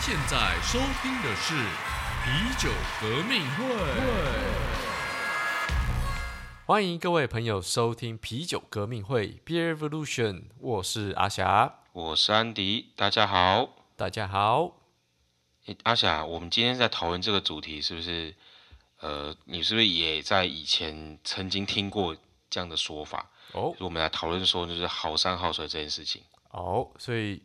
您现在收听的是啤酒革命会。欢迎各位朋友收听啤酒革命会 Beer Revolution，我是阿霞，我是安迪，大家好。大家好。诶阿霞，我们今天在讨论这个主题，是不是？呃，你是不是也在以前曾经听过这样的说法？哦我们来讨论说，就是好山好水这件事情。哦，所以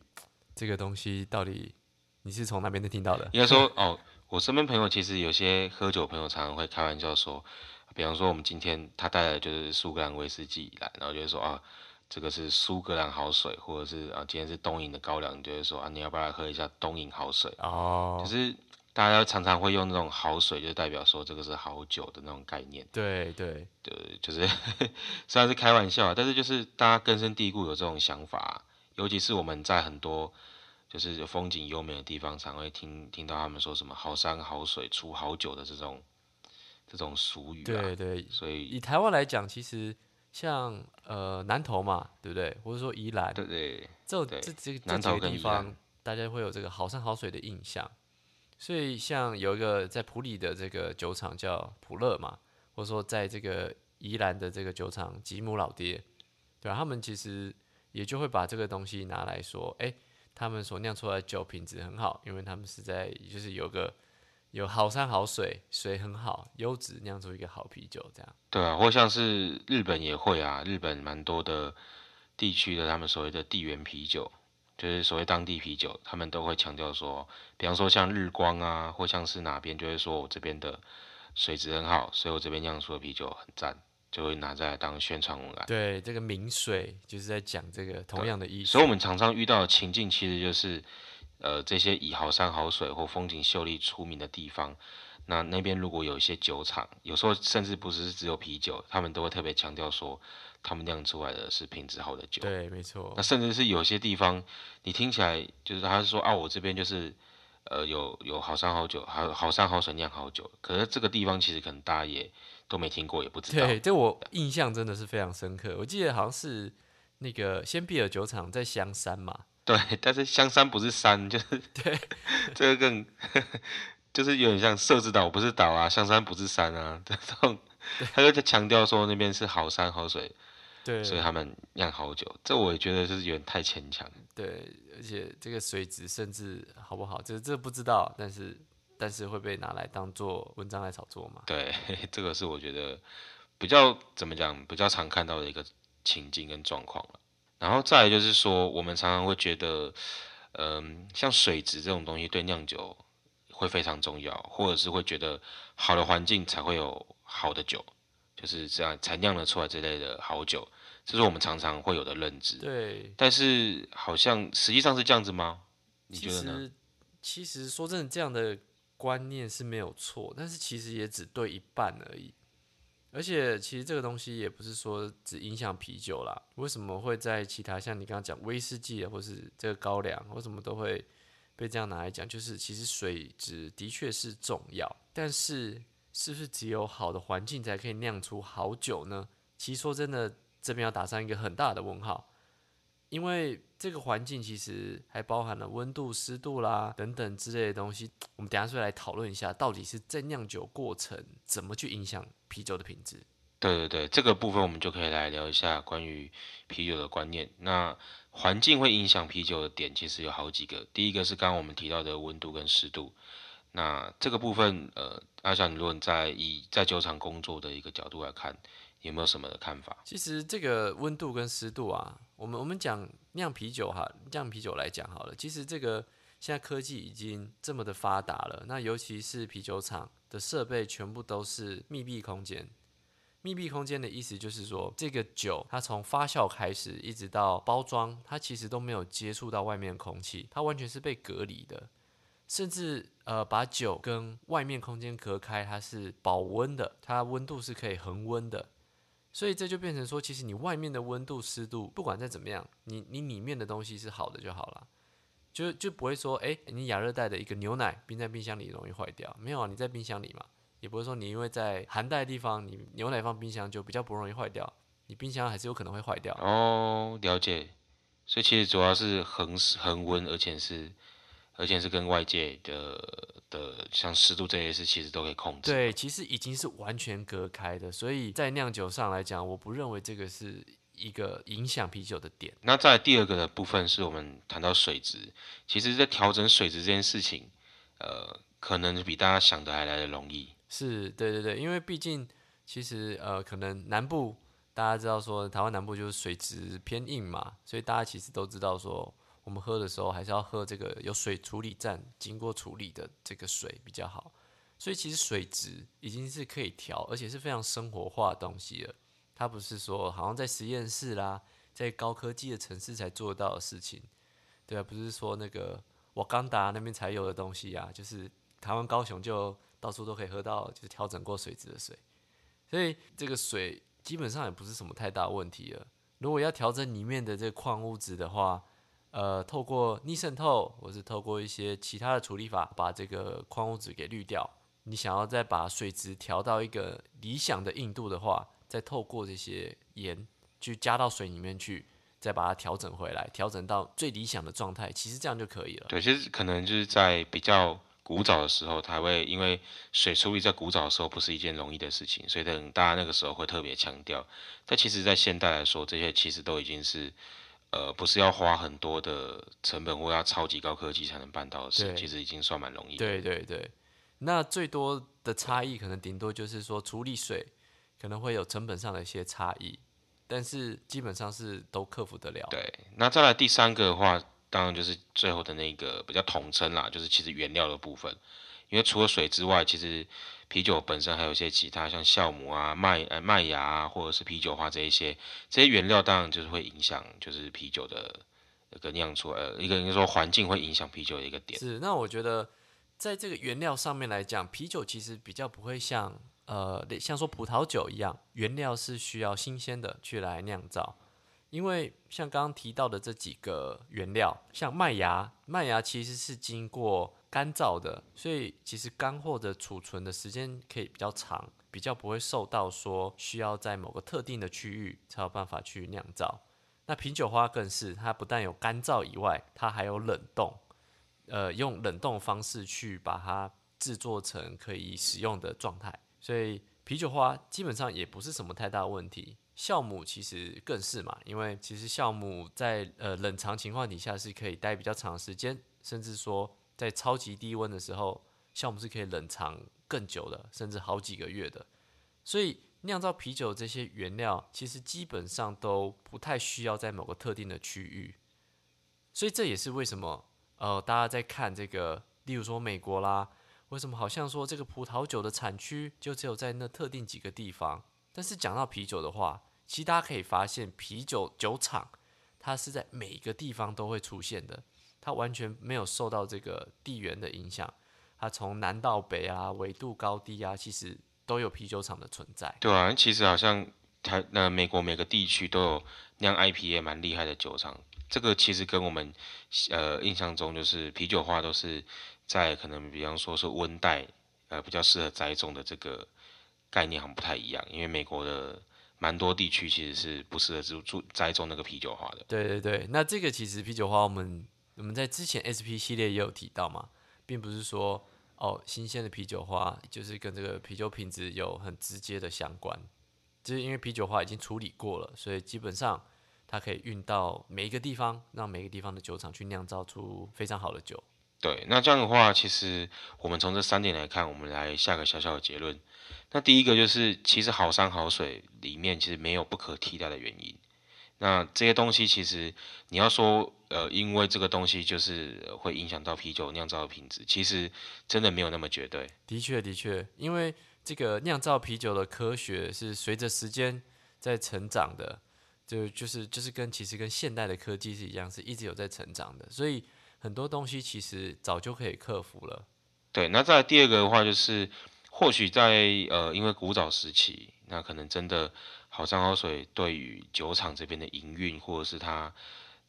这个东西到底你是从那边听到的？应该说，哦，我身边朋友其实有些喝酒朋友常常会开玩笑说，比方说我们今天他带的就是苏格兰威士忌来，然后就会说啊，这个是苏格兰好水，或者是啊今天是东瀛的高粱，你就会说啊你要不要来喝一下东瀛好水？哦就，是大家常常会用那种好水，就代表说这个是好酒的那种概念。对对，对，就是 虽然是开玩笑啊，但是就是大家根深蒂固有这种想法啊、尤其是我们在很多就是有风景优美的地方，常会听听到他们说什么好山好水出好酒的这种这种俗语啊。对对，所以以台湾来讲，其实像呃南投嘛，对不对？或者说宜兰，对对这这这这几个地方，大家会有这个好山好水的印象。所以像有一个在普里的这个酒厂叫普乐嘛，或者说在这个宜兰的这个酒厂吉姆老爹，对吧、他们其实也就会把这个东西拿来说，哎，他们所酿出来的酒品质很好，因为他们是在就是有个有好山好水，水很好，优质酿出一个好啤酒这样。对啊，或像是日本也会啊，日本蛮多的地区的他们所谓的地缘啤酒，就是所谓当地啤酒，他们都会强调说，比方说像日光啊，或像是哪边就会说我这边的水质很好，所以我这边酿出的啤酒很赞，就会拿在来当宣传文案。对，这个明水就是在讲这个同样的意思。所以我们常常遇到的情境，其实就是，呃，这些以好山好水或风景秀丽出名的地方，那那边如果有一些酒厂，有时候甚至不是只有啤酒，他们都会特别强调说，他们酿出来的是品质好的酒。对，没错那。甚至是有些地方，你听起来就是他是说啊，我这边就是，呃，有有好山好酒，好好山好水酿好酒，可是这个地方其实可能大家也都没听过，也不知道。对，这我印象真的是非常深刻。我记得好像是那个仙碧尔酒厂在香山嘛，对，但是香山不是山，就是对，这个更就是有点像设置岛不是岛啊，香山不是山啊，这种他就在强调说那边是好山好水，对，所以他们酿好酒，这我也觉得是有点太牵强。对，而且这个水质甚至好不好，这这不知道，但是但是会被拿来当做文章来炒作嘛？对，这个是我觉得比较怎么讲，比较常看到的一个情境跟状况了。然后再来就是说，我们常常会觉得，嗯，像水质这种东西对酿酒会非常重要，或者是会觉得好的环境才会有好的酒，就是这样才酿了出来这类的好酒，这是我们常常会有的认知。对，但是好像实际上是这样子吗？你其觉得其实说真的，这样的观念是没有错，但是其实也只对一半而已。而且其实这个东西也不是说只影响啤酒啦，为什么会在其他像你刚刚讲威士忌啊，或是这个高粱，为什么都会被这样拿来讲？就是其实水质的确是重要，但是是不是只有好的环境才可以酿出好酒呢？其实说真的，这边要打上一个很大的问号。因为这个环境其实还包含了温度、湿度啦等等之类的东西。我们等下是来讨论一下，到底是在酿酒过程怎么去影响啤酒的品质。对对对，这个部分我们就可以来聊一下关于啤酒的观念。那环境会影响啤酒的点，其实有好几个。第一个是刚刚我们提到的温度跟湿度。那这个部分，呃，阿翔，如果在以在酒厂工作的一个角度来看，有没有什么的看法？其实这个温度跟湿度啊，我们我们讲酿啤酒哈，酿啤酒来讲好了。其实这个现在科技已经这么的发达了，那尤其是啤酒厂的设备全部都是密闭空间。密闭空间的意思就是说，这个酒它从发酵开始一直到包装，它其实都没有接触到外面的空气，它完全是被隔离的。甚至呃把酒跟外面空间隔开，它是保温的，它温度是可以恒温的。所以这就变成说，其实你外面的温度、湿度，不管再怎么样，你你里面的东西是好的就好了，就就不会说，哎、你亚热带的一个牛奶冰在冰箱里容易坏掉，没有啊，你在冰箱里嘛，也不会说你因为在寒带地方，你牛奶放冰箱就比较不容易坏掉，你冰箱还是有可能会坏掉。哦，了解。所以其实主要是恒恒温，而且是而且是跟外界的的像湿度这些事，其实都可以控制。对，其实已经是完全隔开的，所以在酿酒上来讲，我不认为这个是一个影响啤酒的点。那在第二个的部分，是我们谈到水质，其实，在调整水质这件事情，呃，可能比大家想的还来的容易。是对对对，因为毕竟其实呃，可能南部大家知道说，台湾南部就是水质偏硬嘛，所以大家其实都知道说。我们喝的时候还是要喝这个有水处理站经过处理的这个水比较好，所以其实水质已经是可以调，而且是非常生活化的东西了。它不是说好像在实验室啦，在高科技的城市才做到的事情，对啊，不是说那个瓦冈达那边才有的东西啊，就是台湾高雄就到处都可以喝到，就是调整过水质的水，所以这个水基本上也不是什么太大问题了。如果要调整里面的这个矿物质的话，呃，透过逆渗透，或是透过一些其他的处理法，把这个矿物质给滤掉。你想要再把水质调到一个理想的硬度的话，再透过这些盐去加到水里面去，再把它调整回来，调整到最理想的状态，其实这样就可以了。对，其实可能就是在比较古早的时候，它会因为水处理在古早的时候不是一件容易的事情，所以等大家那个时候会特别强调。但其实，在现代来说，这些其实都已经是。呃，不是要花很多的成本或要超级高科技才能办到的事，其实已经算蛮容易。对对对，那最多的差异可能顶多就是说处理水可能会有成本上的一些差异，但是基本上是都克服得了。对，那再来第三个的话，当然就是最后的那个比较统称啦，就是其实原料的部分，因为除了水之外，其实。啤酒本身还有一些其他，像酵母啊、麦呃麦芽啊，或者是啤酒花这一些，这些原料当然就是会影响，就是啤酒的一个酿出呃一个应该说环境会影响啤酒的一个点。是，那我觉得在这个原料上面来讲，啤酒其实比较不会像呃像说葡萄酒一样，原料是需要新鲜的去来酿造，因为像刚刚提到的这几个原料，像麦芽，麦芽其实是经过。干燥的，所以其实干货的储存的时间可以比较长，比较不会受到说需要在某个特定的区域才有办法去酿造。那品酒花更是，它不但有干燥以外，它还有冷冻，呃，用冷冻方式去把它制作成可以使用的状态。所以啤酒花基本上也不是什么太大问题。酵母其实更是嘛，因为其实酵母在呃冷藏情况底下是可以待比较长时间，甚至说。在超级低温的时候，酵母是可以冷藏更久的，甚至好几个月的。所以酿造啤酒这些原料，其实基本上都不太需要在某个特定的区域。所以这也是为什么，呃，大家在看这个，例如说美国啦，为什么好像说这个葡萄酒的产区就只有在那特定几个地方？但是讲到啤酒的话，其实大家可以发现，啤酒酒厂它是在每一个地方都会出现的。它完全没有受到这个地缘的影响，它从南到北啊，纬度高低啊，其实都有啤酒厂的存在。对啊，其实好像台那美国每个地区都有酿 IPA 蛮厉害的酒厂，这个其实跟我们呃印象中就是啤酒花都是在可能比方说是温带呃比较适合栽种的这个概念好像不太一样，因为美国的蛮多地区其实是不适合住住栽种那个啤酒花的。对对对，那这个其实啤酒花我们。我们在之前 SP 系列也有提到嘛，并不是说哦，新鲜的啤酒花就是跟这个啤酒品质有很直接的相关，就是因为啤酒花已经处理过了，所以基本上它可以运到每一个地方，让每一个地方的酒厂去酿造出非常好的酒。对，那这样的话，其实我们从这三点来看，我们来下个小小的结论。那第一个就是，其实好山好水里面其实没有不可替代的原因。那这些东西其实你要说，呃，因为这个东西就是会影响到啤酒酿造的品质，其实真的没有那么绝对。的确，的确，因为这个酿造啤酒的科学是随着时间在成长的，就就是就是跟其实跟现代的科技是一样，是一直有在成长的，所以很多东西其实早就可以克服了。对，那再第二个的话就是，或许在呃，因为古早时期，那可能真的。好山好水对于酒厂这边的营运或者是它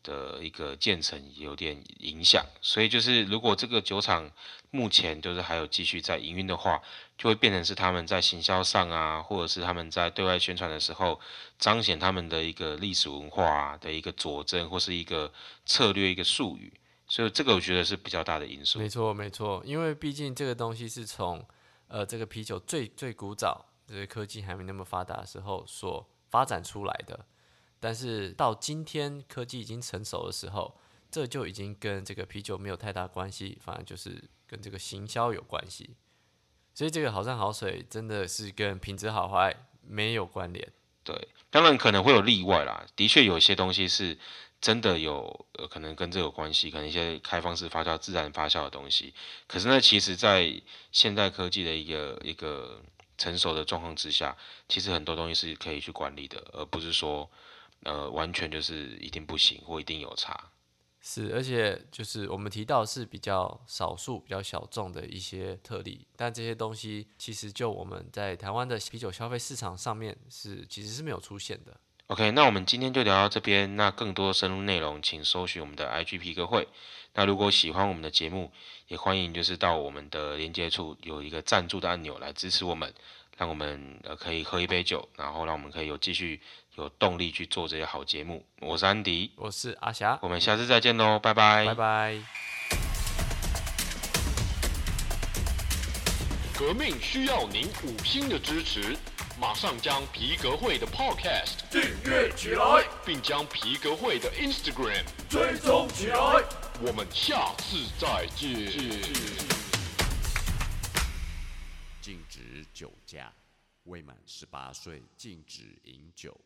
的一个建成有点影响，所以就是如果这个酒厂目前就是还有继续在营运的话，就会变成是他们在行销上啊，或者是他们在对外宣传的时候彰显他们的一个历史文化的一个佐证或是一个策略一个术语，所以这个我觉得是比较大的因素。没错，没错，因为毕竟这个东西是从呃这个啤酒最最古早，就是科技还没那么发达的时候所发展出来的。但是到今天科技已经成熟的时候，这就已经跟这个啤酒没有太大关系，反而就是跟这个行销有关系。所以这个好山好水真的是跟品质好坏没有关联。对，当然可能会有例外啦。的确有些东西是真的有呃可能跟这有关系，可能一些开放式发酵、自然发酵的东西。可是呢，其实在现代科技的一个一个成熟的状况之下，其实很多东西是可以去管理的，而不是说。呃，完全就是一定不行或一定有差，是，而且就是我们提到是比较少数、比较小众的一些特例，但这些东西其实就我们在台湾的啤酒消费市场上面是其实是没有出现的。OK，那我们今天就聊到这边，那更多深入内容请搜寻我们的 IG 皮革会。那如果喜欢我们的节目，也欢迎就是到我们的连接处有一个赞助的按钮来支持我们，让我们呃可以喝一杯酒，然后让我们可以有继续。有动力去做这些好节目。我是安迪，我是阿霞，我们下次再见喽，拜拜，拜拜。革命需要您五星的支持，马上将皮革会的 Podcast 订阅起来，并将皮革会的 Instagram 追踪起来。我们下次再见。未满十八岁禁止饮酒。